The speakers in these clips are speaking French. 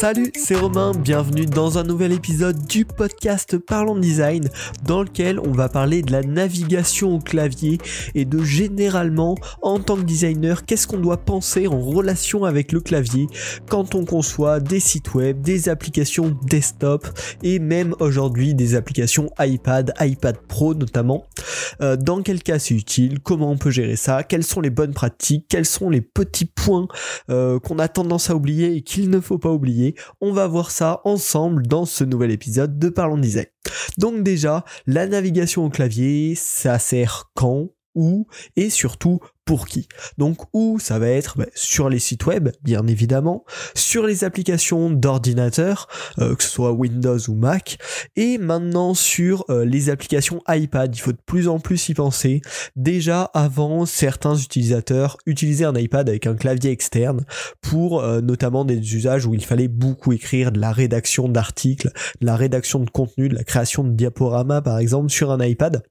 Salut, c'est Romain, bienvenue dans un nouvel épisode du podcast Parlons Design dans lequel on va parler de la navigation au clavier et de généralement en tant que designer qu'est-ce qu'on doit penser en relation avec le clavier quand on conçoit des sites web, des applications desktop et même aujourd'hui des applications iPad, iPad Pro notamment. Euh, dans quel cas c'est utile, comment on peut gérer ça, quelles sont les bonnes pratiques, quels sont les petits points euh, qu'on a tendance à oublier et qu'il ne faut pas oublier? On va voir ça ensemble dans ce nouvel épisode de Parlons Design. Donc déjà, la navigation au clavier, ça sert quand où et surtout pour qui. Donc où ça va être? Bah, sur les sites web, bien évidemment, sur les applications d'ordinateur, euh, que ce soit Windows ou Mac, et maintenant sur euh, les applications iPad. Il faut de plus en plus y penser. Déjà avant, certains utilisateurs utilisaient un iPad avec un clavier externe pour euh, notamment des usages où il fallait beaucoup écrire de la rédaction d'articles, de la rédaction de contenu, de la création de diaporamas par exemple sur un iPad.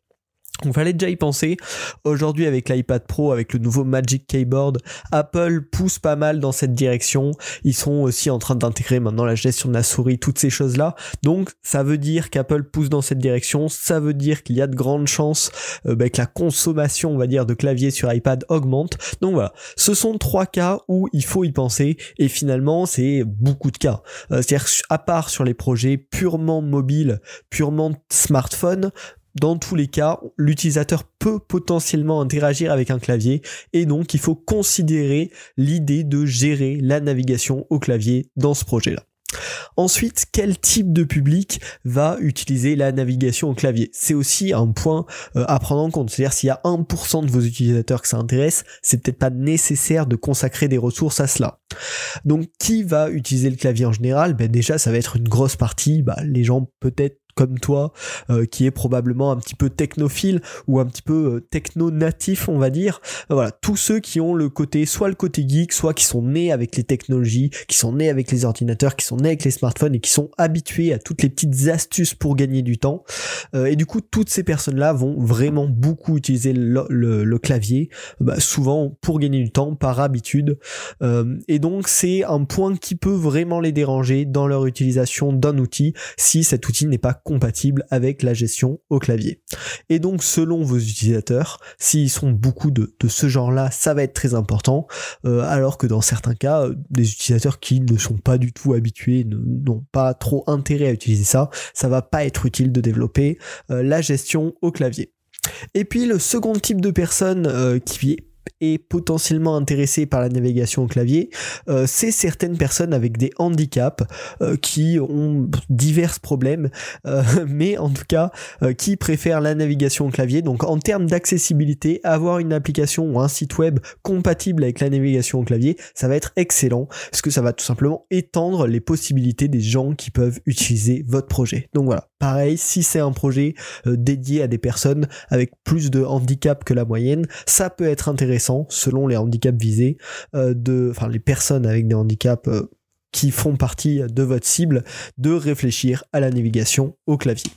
On fallait déjà y penser. Aujourd'hui, avec l'iPad Pro, avec le nouveau Magic Keyboard, Apple pousse pas mal dans cette direction. Ils sont aussi en train d'intégrer maintenant la gestion de la souris, toutes ces choses-là. Donc, ça veut dire qu'Apple pousse dans cette direction. Ça veut dire qu'il y a de grandes chances euh, bah, que la consommation, on va dire, de clavier sur iPad augmente. Donc voilà, ce sont trois cas où il faut y penser. Et finalement, c'est beaucoup de cas. Euh, C'est-à-dire, à part sur les projets purement mobiles, purement smartphone, dans tous les cas, l'utilisateur peut potentiellement interagir avec un clavier et donc il faut considérer l'idée de gérer la navigation au clavier dans ce projet-là. Ensuite, quel type de public va utiliser la navigation au clavier? C'est aussi un point euh, à prendre en compte. C'est-à-dire s'il y a 1% de vos utilisateurs que ça intéresse, c'est peut-être pas nécessaire de consacrer des ressources à cela. Donc qui va utiliser le clavier en général? Ben Déjà, ça va être une grosse partie. Bah, les gens peut-être comme toi, euh, qui est probablement un petit peu technophile ou un petit peu euh, techno-natif, on va dire. Euh, voilà, tous ceux qui ont le côté, soit le côté geek, soit qui sont nés avec les technologies, qui sont nés avec les ordinateurs, qui sont nés avec les smartphones et qui sont habitués à toutes les petites astuces pour gagner du temps. et du coup, toutes ces personnes-là vont vraiment beaucoup utiliser le, clavier, bah, souvent pour gagner du temps, par habitude. et donc, c'est un point qui peut vraiment les déranger dans leur utilisation d'un outil si cet outil n'est pas compatible avec la gestion au clavier. Et donc selon vos utilisateurs, s'ils sont beaucoup de, ce genre-là, ça va être très important, euh, alors que dans certains cas, euh, des utilisateurs qui ne sont pas du tout habitués, n'ont pas trop intérêt à utiliser ça, ça va pas être utile de développer euh, la gestion au clavier. Et puis le second type de personne qui est est potentiellement intéressé par la navigation au clavier, euh, c'est certaines personnes avec des handicaps euh, qui ont divers problèmes, euh, mais en tout cas qui préfèrent la navigation au clavier. Donc en termes d'accessibilité, avoir une application ou un site web compatible avec la navigation au clavier, ça va être excellent parce que ça va tout simplement étendre les possibilités des gens qui peuvent utiliser votre projet. Donc voilà, pareil, si c'est un projet euh, dédié à des personnes avec plus de handicap que la moyenne, ça peut être intéressant selon les handicaps visés, euh, de, enfin les personnes avec des handicaps euh, qui font partie de votre cible, de réfléchir à la navigation au clavier.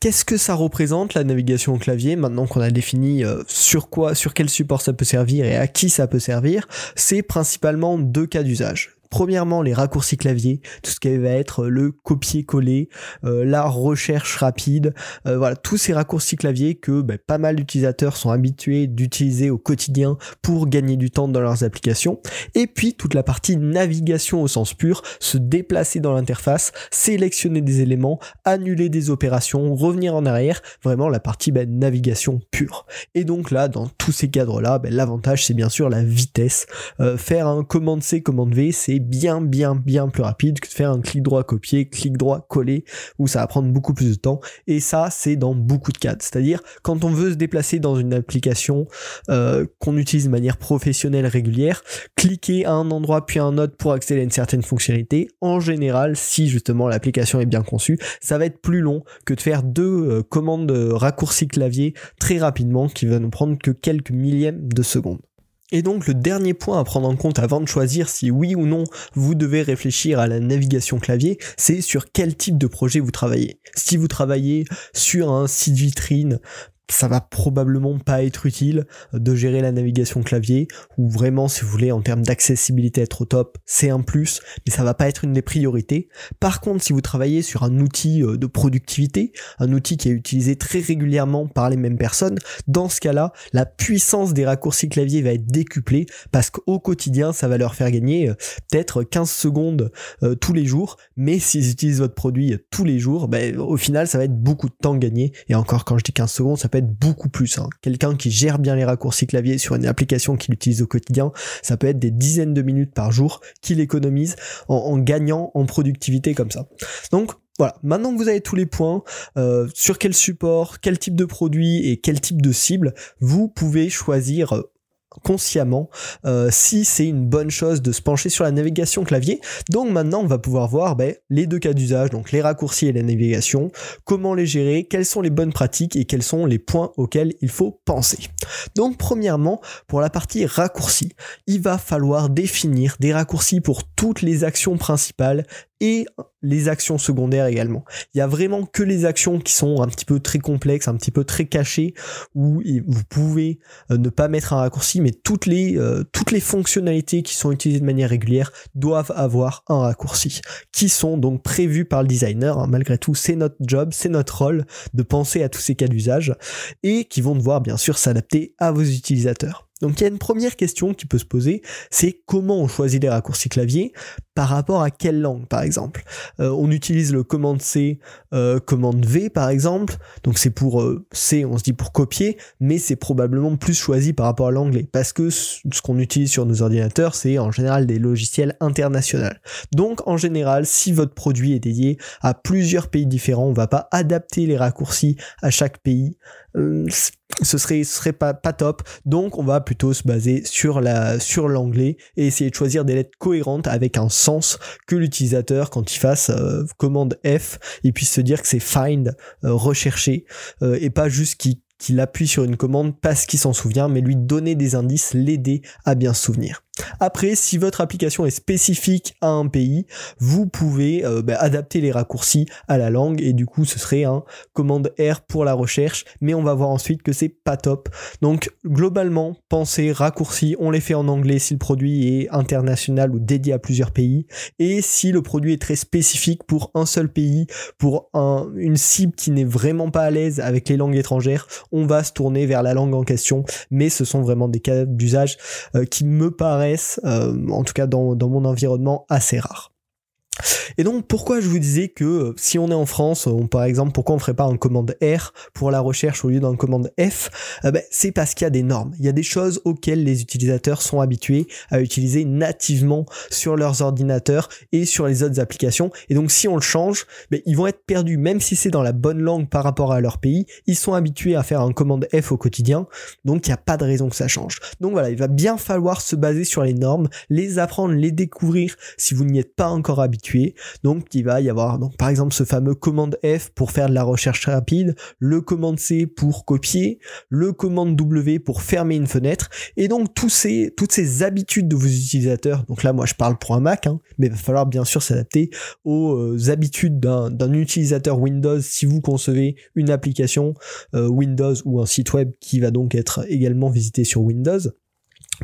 Qu'est-ce que ça représente la navigation au clavier maintenant qu'on a défini sur quoi, sur quel support ça peut servir et à qui ça peut servir? C'est principalement deux cas d'usage. Premièrement, les raccourcis clavier, tout ce qui va être le copier-coller, euh, la recherche rapide, euh, voilà, tous ces raccourcis clavier que ben, pas mal d'utilisateurs sont habitués d'utiliser au quotidien pour gagner du temps dans leurs applications. Et puis toute la partie navigation au sens pur, se déplacer dans l'interface, sélectionner des éléments, annuler des opérations, revenir en arrière, vraiment la partie ben, navigation pure. Et donc là, dans tous ces cadres-là, ben, l'avantage c'est bien sûr la vitesse. Euh, faire un commande C, commande V, c'est bien bien bien plus rapide que de faire un clic droit copier, clic droit coller, où ça va prendre beaucoup plus de temps. Et ça, c'est dans beaucoup de cas. C'est-à-dire quand on veut se déplacer dans une application euh, qu'on utilise de manière professionnelle régulière, cliquer à un endroit puis à un autre pour accéder à une certaine fonctionnalité, en général, si justement l'application est bien conçue, ça va être plus long que de faire deux euh, commandes de raccourci clavier très rapidement qui va nous prendre que quelques millièmes de seconde. Et donc le dernier point à prendre en compte avant de choisir si oui ou non vous devez réfléchir à la navigation clavier, c'est sur quel type de projet vous travaillez. Si vous travaillez sur un site vitrine, ça va probablement pas être utile de gérer la navigation clavier ou vraiment si vous voulez en termes d'accessibilité être au top c'est un plus mais ça va pas être une des priorités. Par contre si vous travaillez sur un outil euh, de productivité un outil qui est utilisé très régulièrement par les mêmes personnes dans ce cas là la puissance des raccourcis clavier va être décuplée parce qu'au quotidien ça va leur faire gagner euh, peut-être 15 secondes euh, tous les jours mais s'ils utilisent votre produit tous les jours ben, au final ça va être beaucoup de temps gagné. Et encore quand je dis 15 secondes ça peut beaucoup plus. Hein. Quelqu'un qui gère bien les raccourcis clavier sur une application qu'il utilise au quotidien, ça peut être des dizaines de minutes par jour qu'il économise en, gagnant en productivité comme ça. Donc voilà, maintenant que vous avez tous les points, euh, sur quel support, quel type de produit et quel type de cible, vous pouvez choisir euh, consciemment euh, si c'est une bonne chose de se pencher sur la navigation clavier. Donc maintenant on va pouvoir voir ben, les deux cas d'usage, donc les raccourcis et la navigation, comment les gérer, quelles sont les bonnes pratiques? Et quels sont les points auxquels il faut penser? Donc premièrement, pour la partie raccourcis, il va falloir définir des raccourcis pour toutes les actions principales et les actions secondaires également. Il y a vraiment que les actions qui sont un petit peu très complexes, un petit peu très cachées, où vous pouvez euh, ne pas mettre un raccourci, mais toutes les, euh, toutes les fonctionnalités qui sont utilisées de manière régulière doivent avoir un raccourci, qui sont donc prévus par le designer. Hein. Malgré tout, c'est notre job, c'est notre rôle de penser à tous ces cas d'usage, et qui vont devoir bien sûr s'adapter à vos utilisateurs. Donc il y a une première question qui peut se poser, c'est comment on choisit les raccourcis clavier par rapport à quelle langue par exemple? Euh, on utilise le commande C, euh, commande V par exemple, donc c'est pour euh, C, on se dit pour copier, mais c'est probablement plus choisi par rapport à l'anglais parce que ce qu'on utilise sur nos ordinateurs c'est en général des logiciels internationaux. Donc en général, si votre produit est dédié à plusieurs pays différents, on va pas adapter les raccourcis à chaque pays. Euh, ce serait ce serait pas top donc on va plutôt se baser sur la sur l'anglais et essayer de choisir des lettres cohérentes avec un sens que l'utilisateur quand il fasse euh, commande F il puisse se dire que c'est find euh, rechercher et pas juste qu'il qu'il appuie sur une commande parce qu'il s'en souvient, mais lui donner des indices, l'aider à bien se souvenir. Après, si votre application est spécifique à un pays, vous pouvez euh, bah, adapter les raccourcis à la langue et du coup ce serait un commande R pour la recherche, mais on va voir ensuite que c'est pas top. Donc globalement, pensez raccourcis, on les fait en anglais si le produit est international ou dédié à plusieurs pays et si le produit est très spécifique pour un seul pays, pour une cible qui n'est vraiment pas à l'aise avec les langues étrangères, on va se tourner vers la langue en question, mais ce sont vraiment des cas d'usage euh, qui me paraissent euh, en tout cas dans, dans mon environnement, assez rare. Et donc pourquoi je vous disais que euh, si on est en France, on, par exemple, pourquoi on ferait pas un commande R pour la recherche au lieu d'un commande F eh ben, C'est parce qu'il y a des normes, il y a des choses auxquelles les utilisateurs sont habitués à utiliser nativement sur leurs ordinateurs et sur les autres applications. Et donc si on le change, ben, ils vont être perdus, même si c'est dans la bonne langue par rapport à leur pays, ils sont habitués à faire un commande F au quotidien, donc il n'y a pas de raison que ça change. Donc voilà, il va bien falloir se baser sur les normes, les apprendre, les découvrir si vous n'y êtes pas encore habitué donc il va y avoir par exemple ce fameux commande F pour faire de la recherche rapide, le commande C pour copier, le commande W pour fermer une fenêtre et donc tous ces toutes ces habitudes de vos utilisateurs. Donc là moi je parle pour un Mac hein, mais il va falloir bien sûr s'adapter aux euh, habitudes d'un utilisateur Windows si vous concevez une application euh, Windows ou un site web qui va donc être également visité sur Windows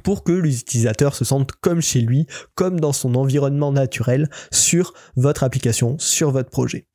pour que l'utilisateur se sente comme chez lui, comme dans son environnement naturel sur votre application, sur votre projet.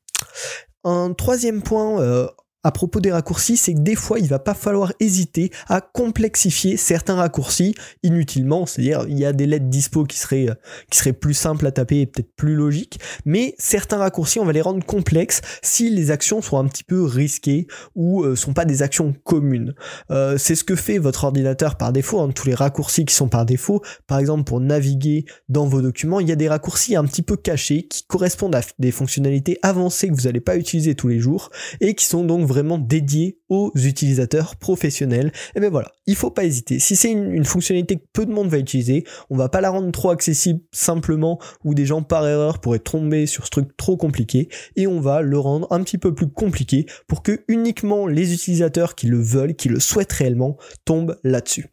Un troisième point euh, à propos des raccourcis, c'est que des fois, il va pas falloir hésiter à complexifier certains raccourcis inutilement. C'est-à-dire, il y a des lettres dispo qui seraient, qui seraient plus simples à taper et peut-être plus logiques. Mais certains raccourcis, on va les rendre complexes si les actions sont un petit peu risquées ou euh, sont pas des actions communes. Euh, c'est ce que fait votre ordinateur par défaut. Hein, tous les raccourcis qui sont par défaut. Par exemple, pour naviguer dans vos documents, il y a des raccourcis un petit peu cachés qui correspondent à des fonctionnalités avancées que vous n'allez pas utiliser tous les jours et qui sont donc vraiment dédié aux utilisateurs professionnels. Et bien voilà, il faut pas hésiter. Si c'est une, fonctionnalité que peu de monde va utiliser, on va pas la rendre trop accessible simplement ou des gens par erreur pourraient tomber sur ce truc trop compliqué et on va le rendre un petit peu plus compliqué pour que uniquement les utilisateurs qui le veulent, qui le souhaitent réellement, tombent là-dessus.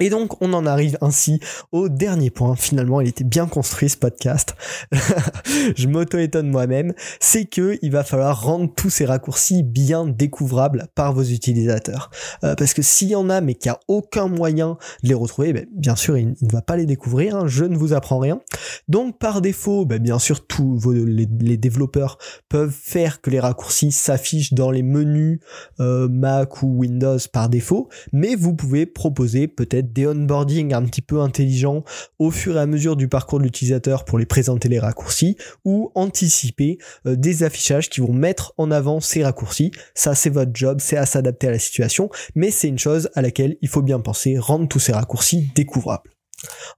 Et donc on en arrive ainsi au dernier point. Finalement, il était bien construit ce podcast. je m'auto-étonne moi-même. C'est que il va falloir rendre tous ces raccourcis bien découvrables par vos utilisateurs. Euh, parce que s'il y en a mais qu'il n'y a aucun moyen de les retrouver, ben, bien sûr il, ne va pas les découvrir. Hein. je ne vous apprends rien. Donc par défaut, ben, bien sûr tous vos, les, développeurs peuvent faire que les raccourcis s'affichent dans les menus euh, Mac ou Windows par défaut. Mais vous pouvez proposer peut-être des onboarding un petit peu intelligents au fur et à mesure du parcours de l'utilisateur pour les présenter les raccourcis ou anticiper euh, des affichages qui vont mettre en avant ces raccourcis. Ça c'est votre job, c'est à s'adapter à la situation, mais c'est une chose à laquelle il faut bien penser, rendre tous ces raccourcis découvrables.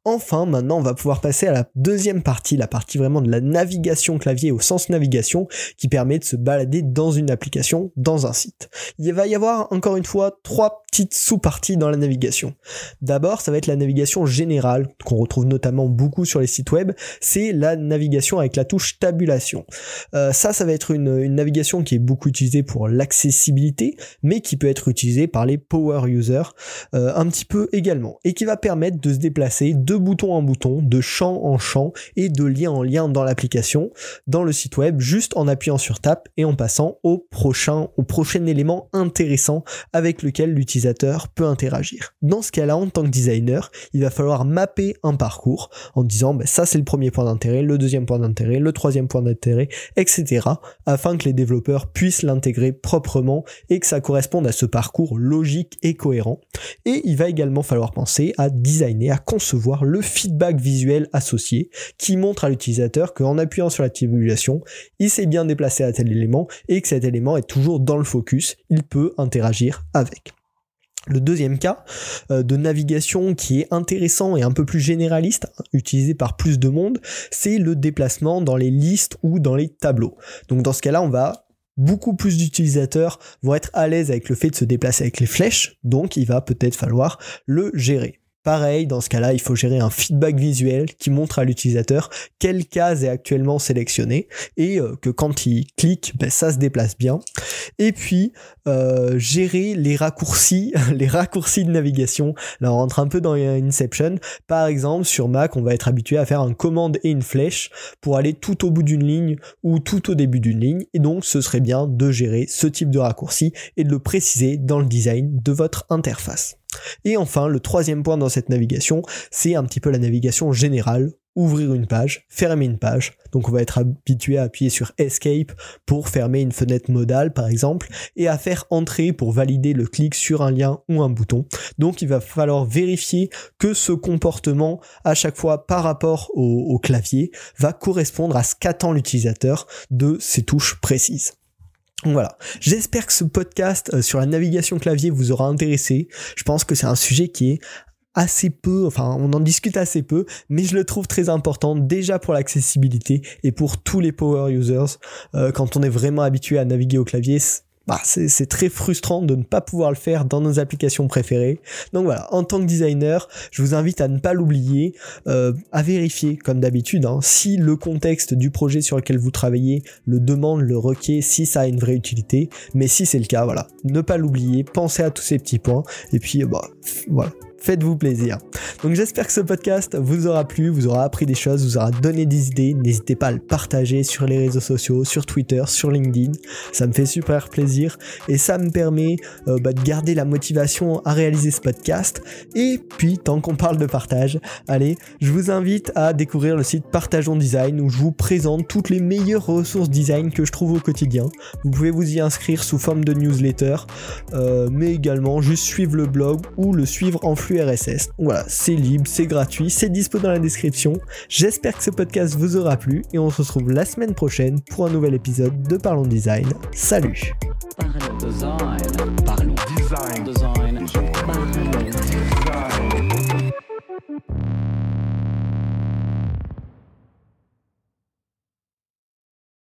Enfin, maintenant, on va pouvoir passer à la deuxième partie, la partie vraiment de la navigation clavier au sens navigation, qui permet de se balader dans une application, dans un site. Il va y avoir, encore une fois, trois petites sous-parties dans la navigation. D'abord, ça va être la navigation générale, qu'on retrouve notamment beaucoup sur les sites web, c'est la navigation avec la touche tabulation. Euh, ça, ça va être une, navigation qui est beaucoup utilisée pour l'accessibilité, mais qui peut être utilisée par les power users euh, un petit peu également, et qui va permettre de se déplacer de bouton en bouton, de champ en champ et de lien en lien dans l'application, dans le site web, juste en appuyant sur Tap et en passant au prochain, au prochain élément intéressant avec lequel l'utilisateur peut interagir. Dans ce cas-là, en tant que designer, il va falloir mapper un parcours en disant ben, ça c'est le premier point d'intérêt, le deuxième point d'intérêt, le troisième point d'intérêt, etc. afin que les développeurs puissent l'intégrer proprement et que ça corresponde à ce parcours logique et cohérent. Et il va également falloir penser à designer, à le feedback visuel associé qui montre à l'utilisateur qu'en appuyant sur la tabulation, il s'est bien déplacé à tel élément et que cet élément est toujours dans le focus, il peut interagir avec. Le deuxième cas euh, de navigation qui est intéressant et un peu plus généraliste, utilisé par plus de monde, c'est le déplacement dans les listes ou dans les tableaux. Donc dans ce cas-là, on va beaucoup plus d'utilisateurs vont être à l'aise avec le fait de se déplacer avec les flèches, donc il va peut-être falloir le gérer. Pareil, dans ce cas-là, il faut gérer un feedback visuel qui montre à l'utilisateur quelle case est actuellement sélectionnée et euh, que quand il clique, ben, ça se déplace bien. Et puis, euh, gérer les raccourcis, les raccourcis de navigation. Là, on rentre un peu dans Inception. Par exemple, sur Mac, on va être habitué à faire un commande et une flèche pour aller tout au bout d'une ligne ou tout au début d'une ligne. Et donc, ce serait bien de gérer ce type de raccourci et de le préciser dans le design de votre interface. Et enfin, le troisième point dans cette navigation, c'est un petit peu la navigation générale. Ouvrir une page, fermer une page. Donc on va être habitué à appuyer sur Escape pour fermer une fenêtre modale par exemple et à faire entrer pour valider le clic sur un lien ou un bouton. Donc il va falloir vérifier que ce comportement à chaque fois par rapport au, au clavier va correspondre à ce qu'attend l'utilisateur de ces touches précises. Voilà, j'espère que ce podcast euh, sur la navigation clavier vous aura intéressé. Je pense que c'est un sujet qui est assez peu, enfin on en discute assez peu, mais je le trouve très important déjà pour l'accessibilité et pour tous les power users. Euh, quand on est vraiment habitué à naviguer au clavier, bah, c'est très frustrant de ne pas pouvoir le faire dans nos applications préférées. Donc voilà, en tant que designer, je vous invite à ne pas l'oublier, euh, à vérifier comme d'habitude hein, si le contexte du projet sur lequel vous travaillez le demande, le requiert, si ça a une vraie utilité. Mais si c'est le cas, voilà, ne pas l'oublier, pensez à tous ces petits points et puis bah voilà, faites-vous plaisir. Donc j'espère que ce podcast vous aura plu, vous aura appris des choses, vous aura donné des idées. N'hésitez pas à le partager sur les réseaux sociaux, sur Twitter, sur LinkedIn. Ça me fait super plaisir et ça me permet euh, bah, de garder la motivation à réaliser ce podcast. Et puis, tant qu'on parle de partage, allez, je vous invite à découvrir le site Partageons Design où je vous présente toutes les meilleures ressources design que je trouve au quotidien. Vous pouvez vous y inscrire sous forme de newsletter, euh, mais également juste suivre le blog ou le suivre en flux voilà, c'est libre, c'est gratuit, c'est dispo dans la description. J'espère que ce podcast vous aura plu et on se retrouve la semaine prochaine pour un nouvel épisode de Parlons Design. Salut.